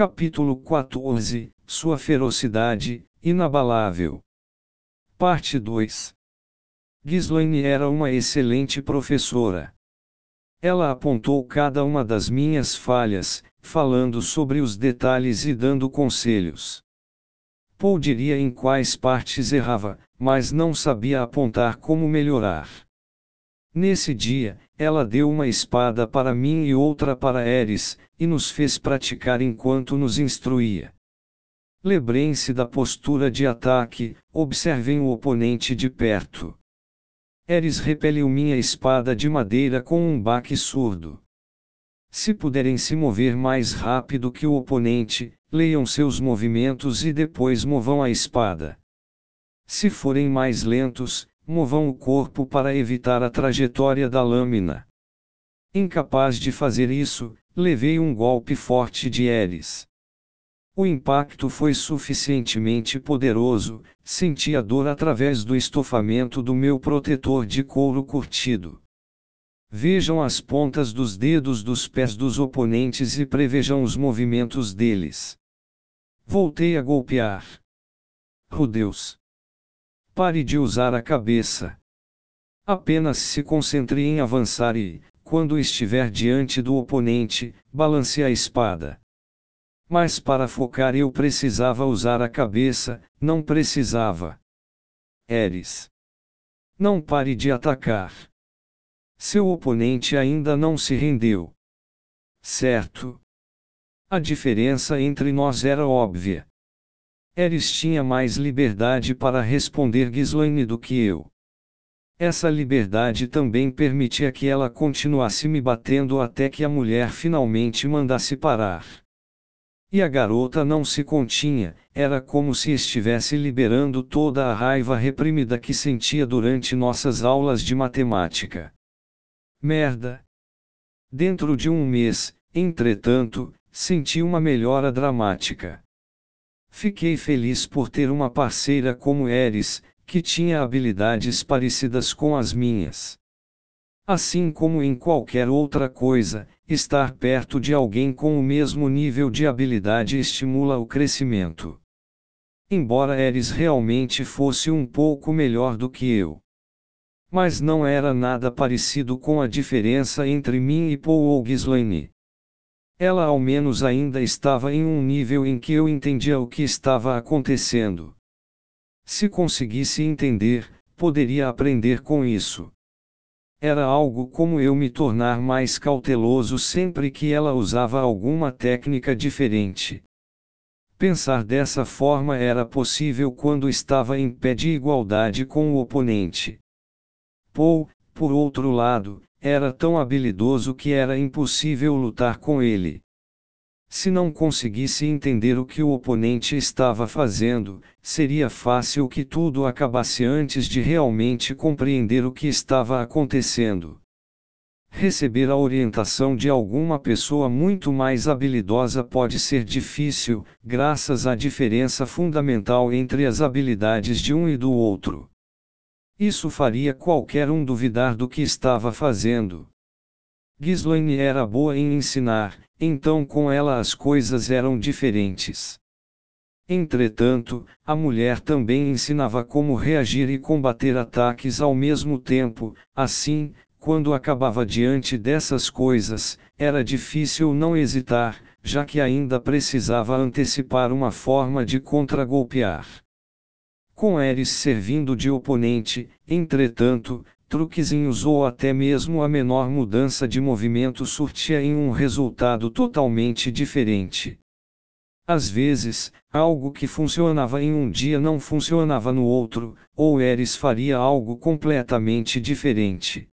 Capítulo 14 Sua ferocidade, inabalável. Parte 2 Ghislaine era uma excelente professora. Ela apontou cada uma das minhas falhas, falando sobre os detalhes e dando conselhos. Paul diria em quais partes errava, mas não sabia apontar como melhorar. Nesse dia, ela deu uma espada para mim e outra para Eris, e nos fez praticar enquanto nos instruía. Lembrem-se da postura de ataque, observem o oponente de perto. Eris repeliu minha espada de madeira com um baque surdo. Se puderem se mover mais rápido que o oponente, leiam seus movimentos e depois movam a espada. Se forem mais lentos, movam o corpo para evitar a trajetória da lâmina. Incapaz de fazer isso, levei um golpe forte de Eris. O impacto foi suficientemente poderoso, senti a dor através do estofamento do meu protetor de couro curtido. Vejam as pontas dos dedos dos pés dos oponentes e prevejam os movimentos deles. Voltei a golpear. Oh! Pare de usar a cabeça. Apenas se concentre em avançar e, quando estiver diante do oponente, balance a espada. Mas para focar eu precisava usar a cabeça, não precisava. Eris. Não pare de atacar. Seu oponente ainda não se rendeu. Certo. A diferença entre nós era óbvia. Eris tinha mais liberdade para responder Ghislaine do que eu. Essa liberdade também permitia que ela continuasse me batendo até que a mulher finalmente mandasse parar. E a garota não se continha, era como se estivesse liberando toda a raiva reprimida que sentia durante nossas aulas de matemática. Merda! Dentro de um mês, entretanto, Senti uma melhora dramática. Fiquei feliz por ter uma parceira como Eris, que tinha habilidades parecidas com as minhas. Assim como em qualquer outra coisa, estar perto de alguém com o mesmo nível de habilidade estimula o crescimento. Embora Eris realmente fosse um pouco melhor do que eu. Mas não era nada parecido com a diferença entre mim e Paul ou Ghislaine. Ela ao menos ainda estava em um nível em que eu entendia o que estava acontecendo. Se conseguisse entender, poderia aprender com isso. Era algo como eu me tornar mais cauteloso sempre que ela usava alguma técnica diferente. Pensar dessa forma era possível quando estava em pé de igualdade com o oponente. Paul, por outro lado, era tão habilidoso que era impossível lutar com ele. Se não conseguisse entender o que o oponente estava fazendo, seria fácil que tudo acabasse antes de realmente compreender o que estava acontecendo. Receber a orientação de alguma pessoa muito mais habilidosa pode ser difícil, graças à diferença fundamental entre as habilidades de um e do outro. Isso faria qualquer um duvidar do que estava fazendo. Ghislaine era boa em ensinar, então com ela as coisas eram diferentes. Entretanto, a mulher também ensinava como reagir e combater ataques ao mesmo tempo, assim, quando acabava diante dessas coisas, era difícil não hesitar, já que ainda precisava antecipar uma forma de contragolpear com Eris servindo de oponente, entretanto, truquezinhos ou até mesmo a menor mudança de movimento surtia em um resultado totalmente diferente. Às vezes, algo que funcionava em um dia não funcionava no outro, ou Eris faria algo completamente diferente.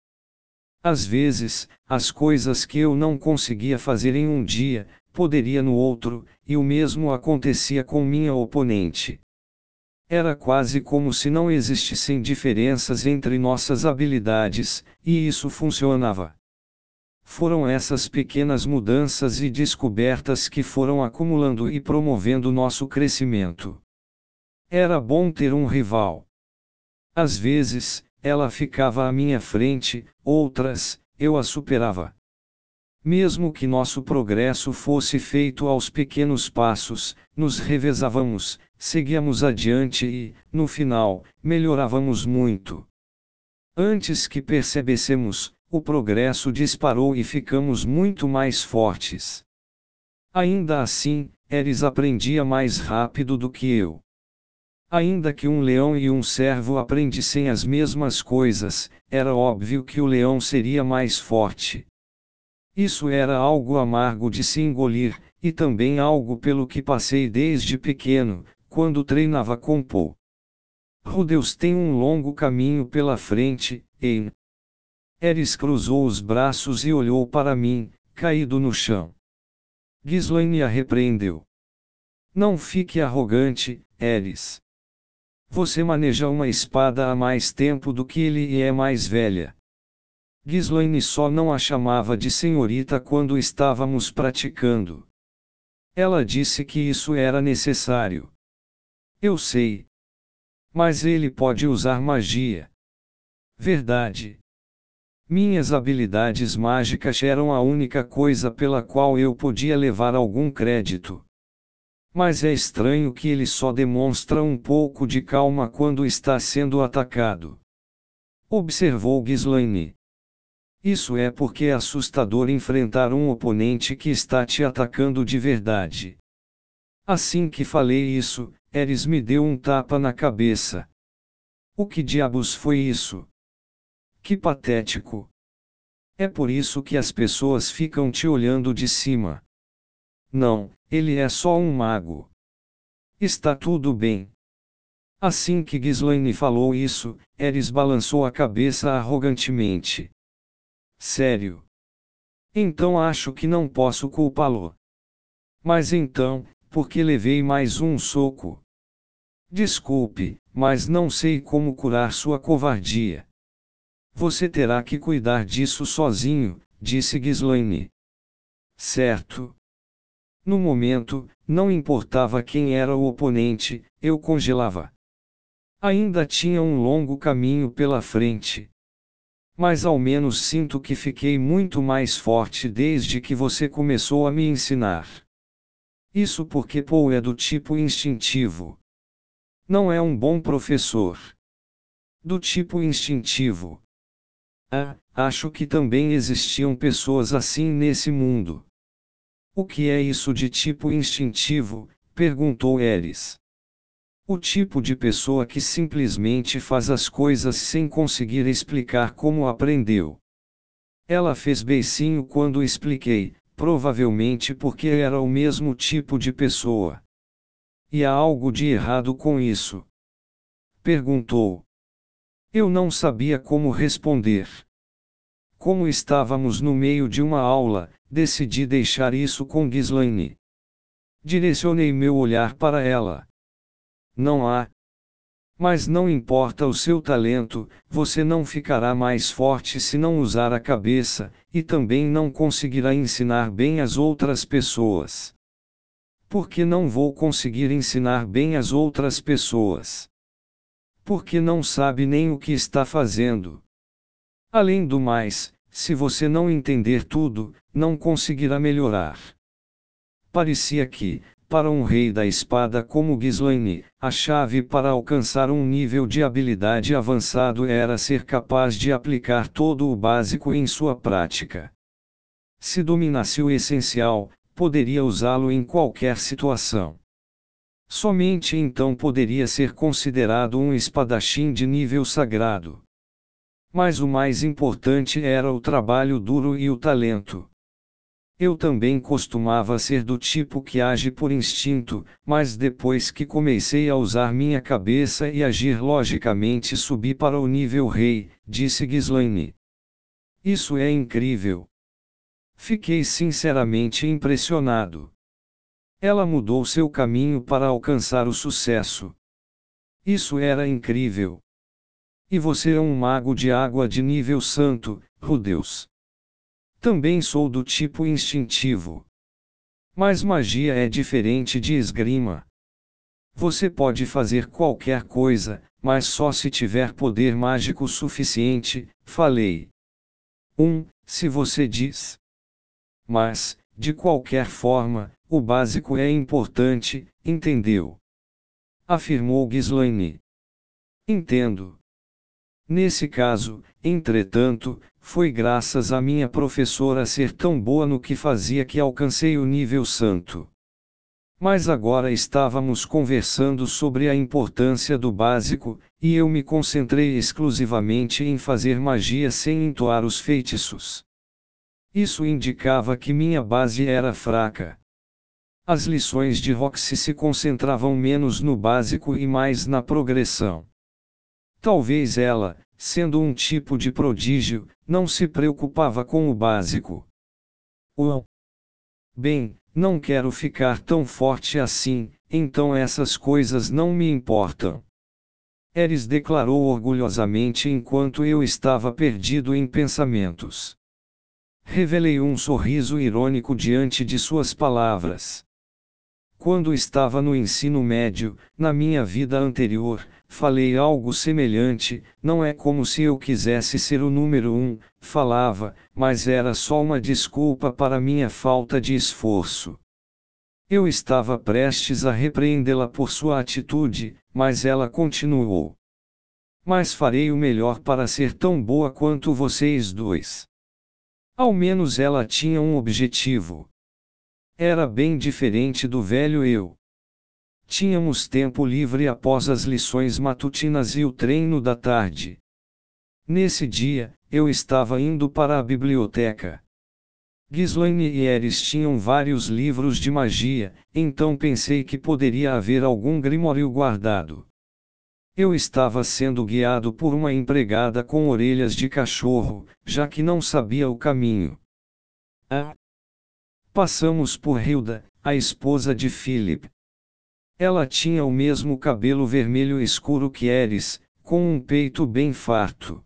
Às vezes, as coisas que eu não conseguia fazer em um dia, poderia no outro, e o mesmo acontecia com minha oponente. Era quase como se não existissem diferenças entre nossas habilidades, e isso funcionava. Foram essas pequenas mudanças e descobertas que foram acumulando e promovendo nosso crescimento. Era bom ter um rival. Às vezes, ela ficava à minha frente, outras, eu a superava. Mesmo que nosso progresso fosse feito aos pequenos passos, nos revezávamos, seguíamos adiante e, no final, melhorávamos muito. Antes que percebêssemos, o progresso disparou e ficamos muito mais fortes. Ainda assim, Eris aprendia mais rápido do que eu. Ainda que um leão e um servo aprendissem as mesmas coisas, era óbvio que o leão seria mais forte. Isso era algo amargo de se engolir, e também algo pelo que passei desde pequeno, quando treinava com Paul. Rudeus tem um longo caminho pela frente, e Eris cruzou os braços e olhou para mim, caído no chão. Ghislaine a repreendeu. Não fique arrogante, Eris. Você maneja uma espada há mais tempo do que ele e é mais velha. Ghislaine só não a chamava de senhorita quando estávamos praticando. Ela disse que isso era necessário. Eu sei. Mas ele pode usar magia. Verdade. Minhas habilidades mágicas eram a única coisa pela qual eu podia levar algum crédito. Mas é estranho que ele só demonstra um pouco de calma quando está sendo atacado. Observou Ghislaine. Isso é porque é assustador enfrentar um oponente que está te atacando de verdade. Assim que falei isso, Eris me deu um tapa na cabeça. O que diabos foi isso? Que patético. É por isso que as pessoas ficam te olhando de cima. Não, ele é só um mago. Está tudo bem. Assim que Ghislaine falou isso, Eris balançou a cabeça arrogantemente. Sério? Então acho que não posso culpá-lo. Mas então, por que levei mais um soco? Desculpe, mas não sei como curar sua covardia. Você terá que cuidar disso sozinho, disse Ghislaine. Certo. No momento, não importava quem era o oponente, eu congelava. Ainda tinha um longo caminho pela frente. Mas ao menos sinto que fiquei muito mais forte desde que você começou a me ensinar. Isso porque Paul é do tipo instintivo. Não é um bom professor. Do tipo instintivo. Ah, acho que também existiam pessoas assim nesse mundo. O que é isso de tipo instintivo? perguntou Eris. O tipo de pessoa que simplesmente faz as coisas sem conseguir explicar como aprendeu. Ela fez beicinho quando expliquei, provavelmente porque era o mesmo tipo de pessoa. E há algo de errado com isso? Perguntou. Eu não sabia como responder. Como estávamos no meio de uma aula, decidi deixar isso com Ghislaine. Direcionei meu olhar para ela. Não há. Mas não importa o seu talento, você não ficará mais forte se não usar a cabeça, e também não conseguirá ensinar bem as outras pessoas. Porque não vou conseguir ensinar bem as outras pessoas. Porque não sabe nem o que está fazendo. Além do mais, se você não entender tudo, não conseguirá melhorar. Parecia que, para um rei da espada como Ghislaine, a chave para alcançar um nível de habilidade avançado era ser capaz de aplicar todo o básico em sua prática. Se dominasse o essencial, poderia usá-lo em qualquer situação. Somente então poderia ser considerado um espadachim de nível sagrado. Mas o mais importante era o trabalho duro e o talento. Eu também costumava ser do tipo que age por instinto, mas depois que comecei a usar minha cabeça e agir logicamente subi para o nível rei, disse Ghislaine. Isso é incrível. Fiquei sinceramente impressionado. Ela mudou seu caminho para alcançar o sucesso. Isso era incrível. E você é um mago de água de nível santo, Rudeus. Também sou do tipo instintivo. Mas magia é diferente de esgrima. Você pode fazer qualquer coisa, mas só se tiver poder mágico suficiente, falei. 1. Um, se você diz. Mas, de qualquer forma, o básico é importante, entendeu? Afirmou Ghislaine. Entendo. Nesse caso, entretanto, foi graças à minha professora ser tão boa no que fazia que alcancei o nível santo. Mas agora estávamos conversando sobre a importância do básico, e eu me concentrei exclusivamente em fazer magia sem entoar os feitiços. Isso indicava que minha base era fraca. As lições de Roxy se concentravam menos no básico e mais na progressão. Talvez ela, sendo um tipo de prodígio, não se preocupava com o básico. Uau! Bem, não quero ficar tão forte assim, então essas coisas não me importam. Eris declarou orgulhosamente enquanto eu estava perdido em pensamentos. Revelei um sorriso irônico diante de suas palavras. Quando estava no ensino médio, na minha vida anterior, falei algo semelhante, não é como se eu quisesse ser o número um, falava, mas era só uma desculpa para minha falta de esforço. Eu estava prestes a repreendê-la por sua atitude, mas ela continuou. Mas farei o melhor para ser tão boa quanto vocês dois. Ao menos ela tinha um objetivo. Era bem diferente do velho eu. Tínhamos tempo livre após as lições matutinas e o treino da tarde. Nesse dia, eu estava indo para a biblioteca. Ghislaine e Eris tinham vários livros de magia, então pensei que poderia haver algum grimório guardado. Eu estava sendo guiado por uma empregada com orelhas de cachorro, já que não sabia o caminho. Ah, Passamos por Hilda, a esposa de Philip. Ela tinha o mesmo cabelo vermelho escuro que Eris, com um peito bem farto.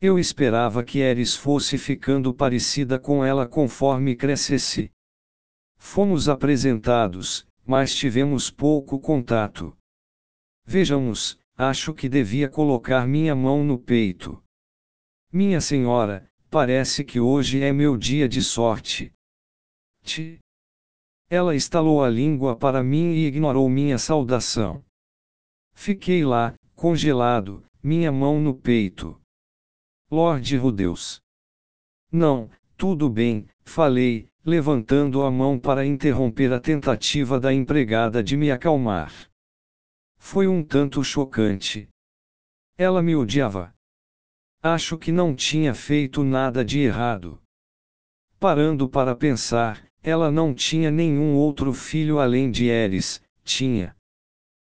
Eu esperava que Eris fosse ficando parecida com ela conforme crescesse. Fomos apresentados, mas tivemos pouco contato. Vejamos, acho que devia colocar minha mão no peito. Minha senhora, parece que hoje é meu dia de sorte. Ti. Ela estalou a língua para mim e ignorou minha saudação. Fiquei lá, congelado, minha mão no peito. Lorde Rudeus. Não, tudo bem, falei, levantando a mão para interromper a tentativa da empregada de me acalmar. Foi um tanto chocante. Ela me odiava. Acho que não tinha feito nada de errado. Parando para pensar, ela não tinha nenhum outro filho além de Eris, tinha.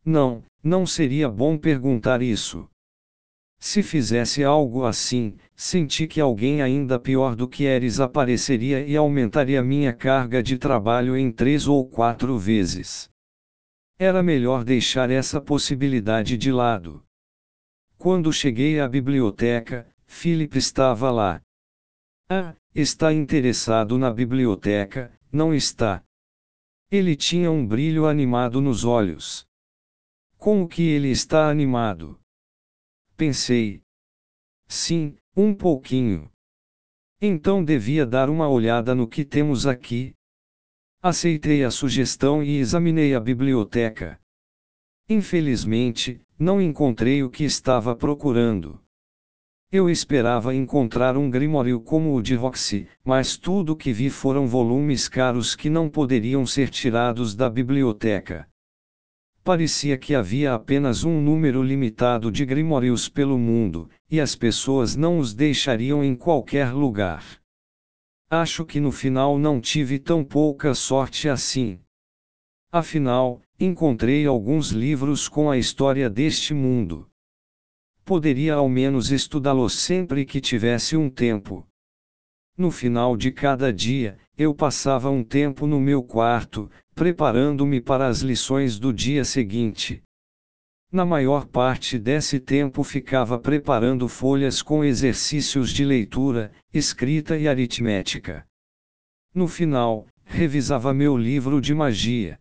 Não, não seria bom perguntar isso. Se fizesse algo assim, senti que alguém ainda pior do que Eris apareceria e aumentaria minha carga de trabalho em três ou quatro vezes. Era melhor deixar essa possibilidade de lado. Quando cheguei à biblioteca, Philip estava lá. Ah, está interessado na biblioteca, não está. Ele tinha um brilho animado nos olhos. Com o que ele está animado? Pensei. Sim, um pouquinho. Então devia dar uma olhada no que temos aqui. Aceitei a sugestão e examinei a biblioteca. Infelizmente, não encontrei o que estava procurando. Eu esperava encontrar um grimório como o de Roxy, mas tudo que vi foram volumes caros que não poderiam ser tirados da biblioteca. Parecia que havia apenas um número limitado de grimórios pelo mundo, e as pessoas não os deixariam em qualquer lugar. Acho que no final não tive tão pouca sorte assim. Afinal, encontrei alguns livros com a história deste mundo poderia ao menos estudá-lo sempre que tivesse um tempo. No final de cada dia, eu passava um tempo no meu quarto, preparando-me para as lições do dia seguinte. Na maior parte desse tempo ficava preparando folhas com exercícios de leitura, escrita e aritmética. No final, revisava meu livro de magia.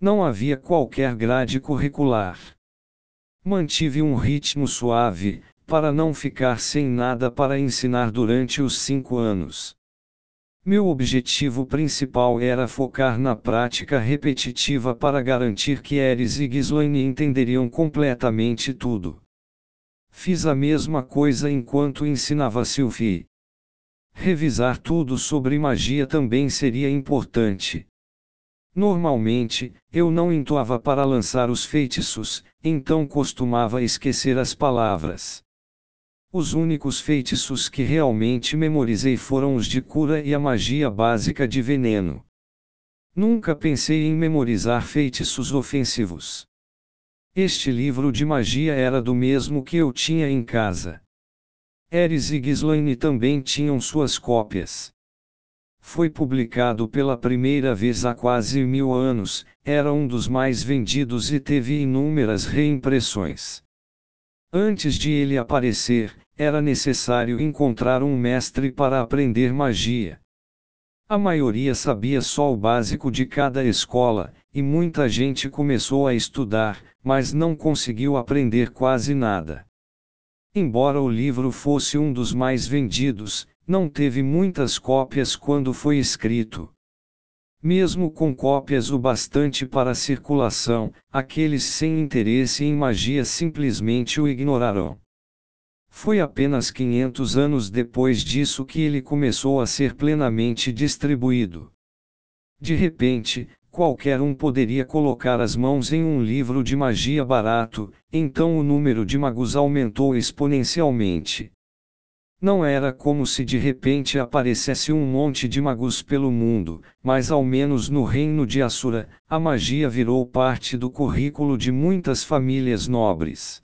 Não havia qualquer grade curricular. Mantive um ritmo suave, para não ficar sem nada para ensinar durante os cinco anos. Meu objetivo principal era focar na prática repetitiva para garantir que Eris e Ghislaine entenderiam completamente tudo. Fiz a mesma coisa enquanto ensinava Sylvie. Revisar tudo sobre magia também seria importante. Normalmente, eu não entoava para lançar os feitiços, então costumava esquecer as palavras. Os únicos feitiços que realmente memorizei foram os de cura e a magia básica de veneno. Nunca pensei em memorizar feitiços ofensivos. Este livro de magia era do mesmo que eu tinha em casa. Eris e Ghislaine também tinham suas cópias. Foi publicado pela primeira vez há quase mil anos, era um dos mais vendidos e teve inúmeras reimpressões. Antes de ele aparecer, era necessário encontrar um mestre para aprender magia. A maioria sabia só o básico de cada escola, e muita gente começou a estudar, mas não conseguiu aprender quase nada. Embora o livro fosse um dos mais vendidos, não teve muitas cópias quando foi escrito. Mesmo com cópias o bastante para circulação, aqueles sem interesse em magia simplesmente o ignorarão. Foi apenas 500 anos depois disso que ele começou a ser plenamente distribuído. De repente, qualquer um poderia colocar as mãos em um livro de magia barato, então o número de magos aumentou exponencialmente. Não era como se de repente aparecesse um monte de magos pelo mundo, mas ao menos no reino de Assura, a magia virou parte do currículo de muitas famílias nobres.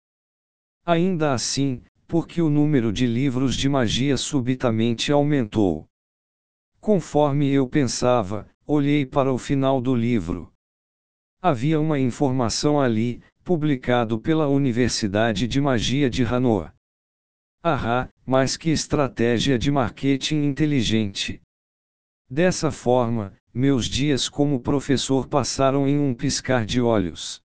Ainda assim, porque o número de livros de magia subitamente aumentou. Conforme eu pensava, olhei para o final do livro. Havia uma informação ali, publicado pela Universidade de Magia de Hanoa. Ahá, mas que estratégia de marketing inteligente! Dessa forma, meus dias como professor passaram em um piscar de olhos.